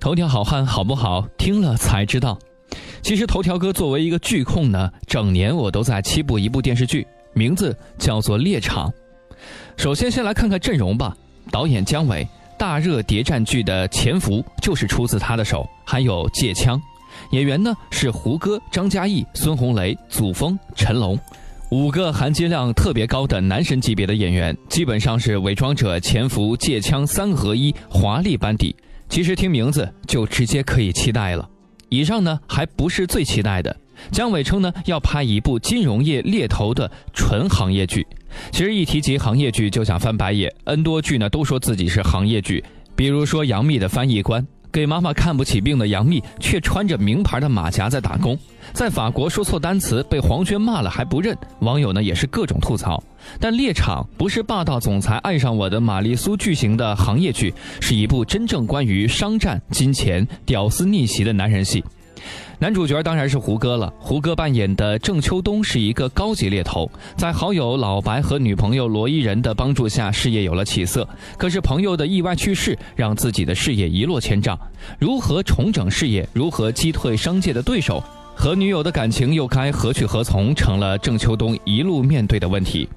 头条好汉好不好？听了才知道。其实头条哥作为一个剧控呢，整年我都在七部一部电视剧，名字叫做《猎场》。首先，先来看看阵容吧。导演姜伟，大热谍战剧的《潜伏》就是出自他的手，还有《借枪》。演员呢是胡歌、张嘉译、孙红雷、祖峰、陈龙，五个含金量特别高的男神级别的演员，基本上是《伪装者》《潜伏》《借枪》三合一华丽班底。其实听名字就直接可以期待了。以上呢还不是最期待的，姜伟称呢要拍一部金融业猎头的纯行业剧。其实一提及行业剧就想翻白眼，N 多剧呢都说自己是行业剧，比如说杨幂的翻译官。给妈妈看不起病的杨幂，却穿着名牌的马甲在打工，在法国说错单词被黄轩骂了还不认，网友呢也是各种吐槽。但《猎场》不是霸道总裁爱上我的玛丽苏剧情的行业剧，是一部真正关于商战、金钱、屌丝逆袭的男人戏。男主角当然是胡歌了。胡歌扮演的郑秋冬是一个高级猎头，在好友老白和女朋友罗伊人的帮助下，事业有了起色。可是朋友的意外去世，让自己的事业一落千丈。如何重整事业？如何击退商界的对手？和女友的感情又该何去何从？成了郑秋冬一路面对的问题。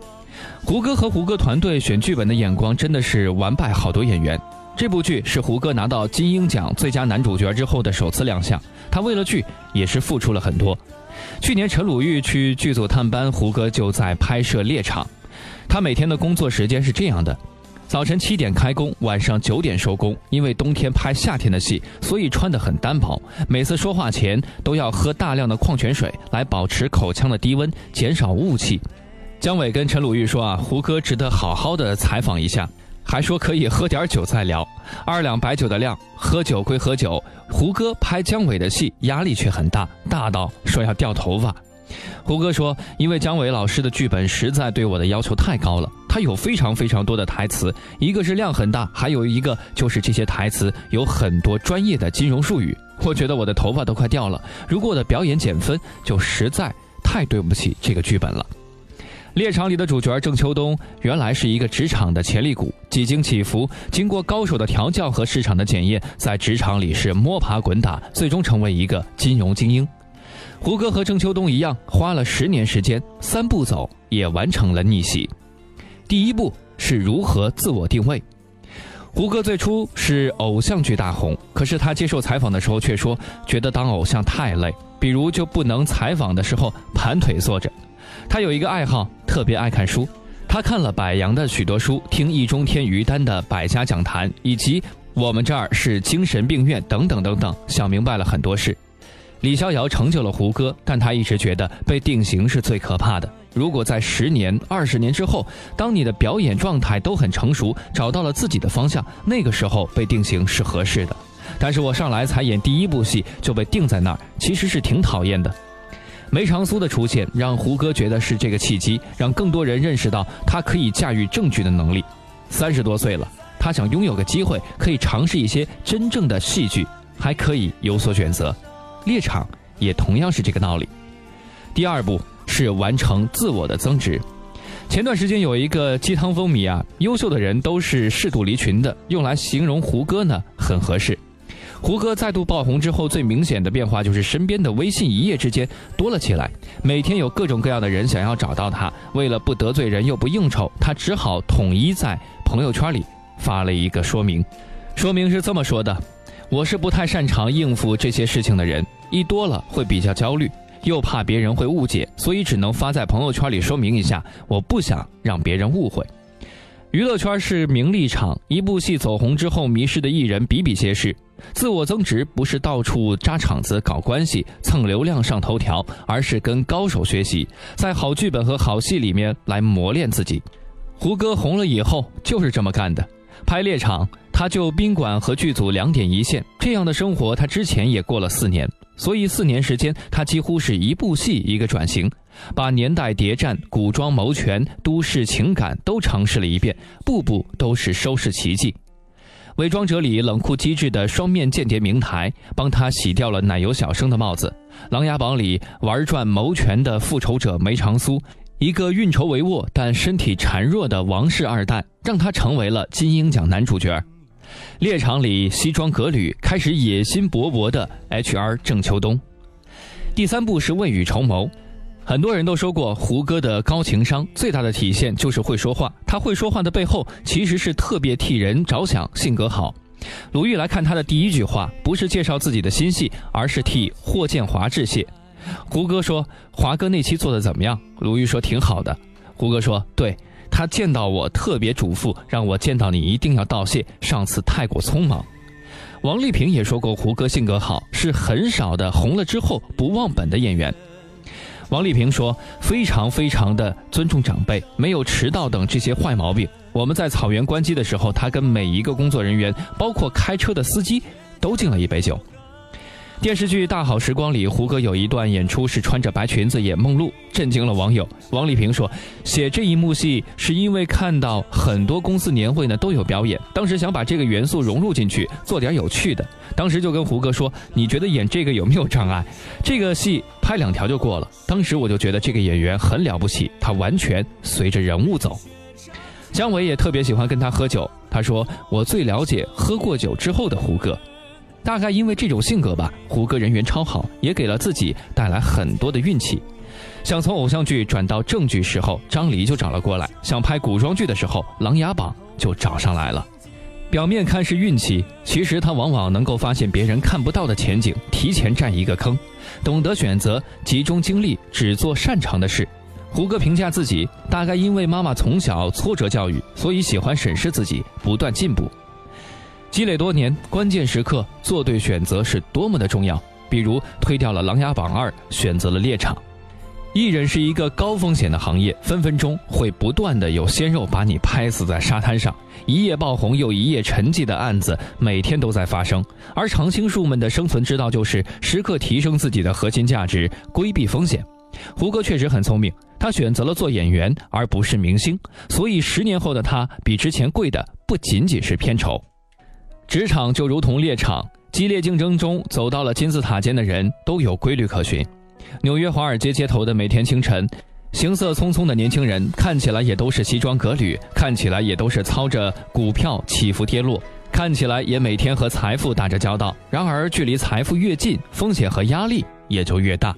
胡歌和胡歌团队选剧本的眼光真的是完败好多演员。这部剧是胡歌拿到金鹰奖最佳男主角之后的首次亮相，他为了剧也是付出了很多。去年陈鲁豫去剧组探班，胡歌就在拍摄《猎场》。他每天的工作时间是这样的：早晨七点开工，晚上九点收工。因为冬天拍夏天的戏，所以穿得很单薄。每次说话前都要喝大量的矿泉水来保持口腔的低温，减少雾气。姜伟跟陈鲁豫说啊，胡歌值得好好的采访一下。还说可以喝点酒再聊，二两白酒的量，喝酒归喝酒。胡歌拍姜伟的戏压力却很大，大到说要掉头发。胡歌说，因为姜伟老师的剧本实在对我的要求太高了，他有非常非常多的台词，一个是量很大，还有一个就是这些台词有很多专业的金融术语。我觉得我的头发都快掉了，如果我的表演减分，就实在太对不起这个剧本了。猎场里的主角郑秋冬原来是一个职场的潜力股，几经起伏，经过高手的调教和市场的检验，在职场里是摸爬滚打，最终成为一个金融精英。胡歌和郑秋冬一样，花了十年时间，三步走也完成了逆袭。第一步是如何自我定位。胡歌最初是偶像剧大红，可是他接受采访的时候却说，觉得当偶像太累，比如就不能采访的时候盘腿坐着。他有一个爱好，特别爱看书。他看了柏杨的许多书，听易中天、于丹的百家讲坛，以及我们这儿是精神病院等等等等，想明白了很多事。李逍遥成就了胡歌，但他一直觉得被定型是最可怕的。如果在十年、二十年之后，当你的表演状态都很成熟，找到了自己的方向，那个时候被定型是合适的。但是我上来才演第一部戏就被定在那儿，其实是挺讨厌的。梅长苏的出现让胡歌觉得是这个契机，让更多人认识到他可以驾驭正剧的能力。三十多岁了，他想拥有个机会，可以尝试一些真正的戏剧，还可以有所选择。猎场也同样是这个道理。第二步是完成自我的增值。前段时间有一个鸡汤风靡啊，优秀的人都是适度离群的，用来形容胡歌呢很合适。胡歌再度爆红之后，最明显的变化就是身边的微信一夜之间多了起来，每天有各种各样的人想要找到他。为了不得罪人又不应酬，他只好统一在朋友圈里发了一个说明。说明是这么说的：“我是不太擅长应付这些事情的人，一多了会比较焦虑，又怕别人会误解，所以只能发在朋友圈里说明一下，我不想让别人误会。”娱乐圈是名利场，一部戏走红之后，迷失的艺人比比皆是。自我增值不是到处扎场子、搞关系、蹭流量、上头条，而是跟高手学习，在好剧本和好戏里面来磨练自己。胡歌红了以后就是这么干的，拍猎场他就宾馆和剧组两点一线，这样的生活他之前也过了四年，所以四年时间他几乎是一部戏一个转型，把年代谍战、古装谋权、都市情感都尝试了一遍，步步都是收视奇迹。《伪装者》里冷酷机智的双面间谍明台，帮他洗掉了奶油小生的帽子；《琅琊榜》里玩转谋权的复仇者梅长苏，一个运筹帷幄但身体孱弱的王氏二代，让他成为了金鹰奖男主角。猎场里西装革履、开始野心勃勃的 HR 郑秋冬。第三部是未雨绸缪。很多人都说过，胡歌的高情商最大的体现就是会说话。他会说话的背后，其实是特别替人着想，性格好。鲁豫来看他的第一句话，不是介绍自己的新戏，而是替霍建华致谢。胡歌说：“华哥那期做的怎么样？”鲁豫说：“挺好的。”胡歌说：“对他见到我特别嘱咐，让我见到你一定要道谢，上次太过匆忙。”王丽萍也说过，胡歌性格好，是很少的红了之后不忘本的演员。王丽萍说：“非常非常的尊重长辈，没有迟到等这些坏毛病。我们在草原关机的时候，他跟每一个工作人员，包括开车的司机，都敬了一杯酒。”电视剧《大好时光》里，胡歌有一段演出是穿着白裙子演梦露，震惊了网友。王丽萍说：“写这一幕戏是因为看到很多公司年会呢都有表演，当时想把这个元素融入进去，做点有趣的。当时就跟胡歌说：‘你觉得演这个有没有障碍？这个戏拍两条就过了。’当时我就觉得这个演员很了不起，他完全随着人物走。姜伟也特别喜欢跟他喝酒，他说：‘我最了解喝过酒之后的胡歌。’”大概因为这种性格吧，胡歌人缘超好，也给了自己带来很多的运气。想从偶像剧转到正剧时候，张黎就找了过来；想拍古装剧的时候，《琅琊榜》就找上来了。表面看是运气，其实他往往能够发现别人看不到的前景，提前占一个坑，懂得选择，集中精力只做擅长的事。胡歌评价自己，大概因为妈妈从小挫折教育，所以喜欢审视自己，不断进步。积累多年，关键时刻做对选择是多么的重要。比如推掉了《琅琊榜二》，选择了猎场。艺人是一个高风险的行业，分分钟会不断的有鲜肉把你拍死在沙滩上。一夜爆红又一夜沉寂的案子每天都在发生。而常青树们的生存之道就是时刻提升自己的核心价值，规避风险。胡歌确实很聪明，他选择了做演员而不是明星，所以十年后的他比之前贵的不仅仅是片酬。职场就如同猎场，激烈竞争中走到了金字塔尖的人都有规律可循。纽约华尔街街头的每天清晨，行色匆匆的年轻人看起来也都是西装革履，看起来也都是操着股票起伏跌落，看起来也每天和财富打着交道。然而，距离财富越近，风险和压力也就越大。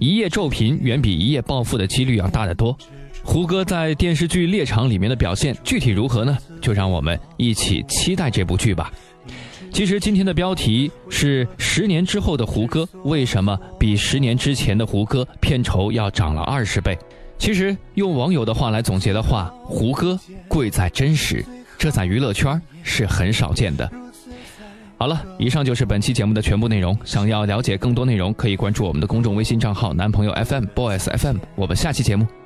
一夜骤贫远比一夜暴富的几率要大得多。胡歌在电视剧《猎场》里面的表现具体如何呢？就让我们一起期待这部剧吧。其实今天的标题是“十年之后的胡歌为什么比十年之前的胡歌片酬要涨了二十倍”。其实用网友的话来总结的话，胡歌贵在真实，这在娱乐圈是很少见的。好了，以上就是本期节目的全部内容。想要了解更多内容，可以关注我们的公众微信账号“男朋友 FM Boys FM”。我们下期节目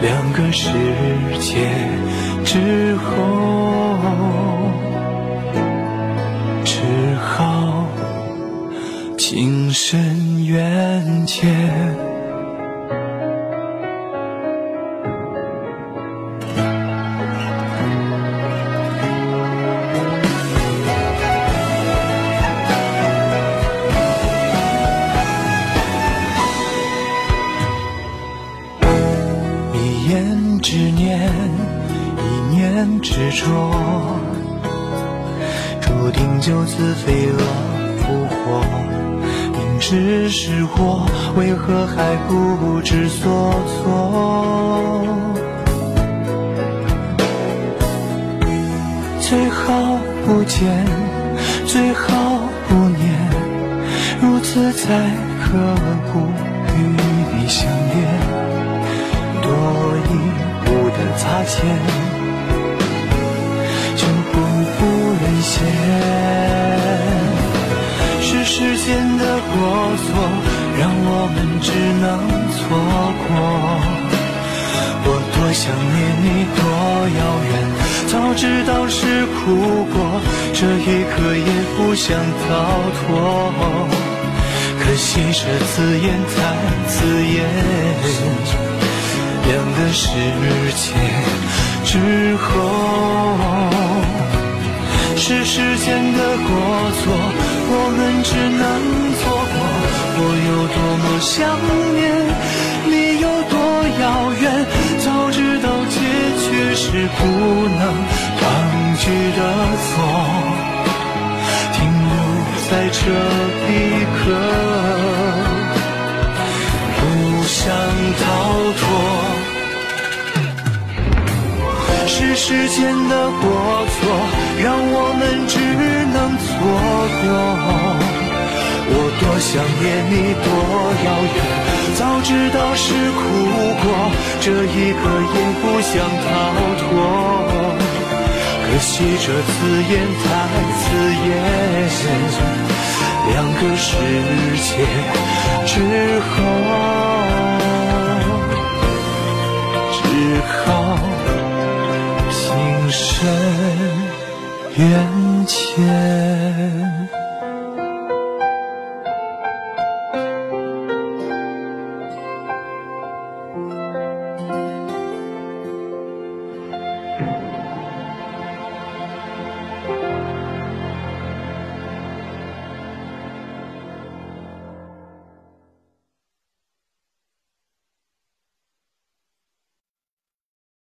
两个世界之后，只好情深缘浅。执着，注定就此飞蛾扑火。明知是祸，为何还不知所措？最好不见，最好不念，如此才可不与你相恋。多一步的擦肩。线是时间的过错，让我们只能错过。我多想念你，多遥远。早知道是苦果，这一刻也不想逃脱。可惜这字眼太刺眼，两个世界之后。是时间的过错，我们只能错过。我有多么想念，你有多遥远。早知道结局是不能抗拒的错，停留在这一刻，时间的过错，让我们只能错过。我多想念你，多遥远。早知道是苦果，这一刻也不想逃脱。可惜这字眼太刺眼，两个世界之后，只好。眼前。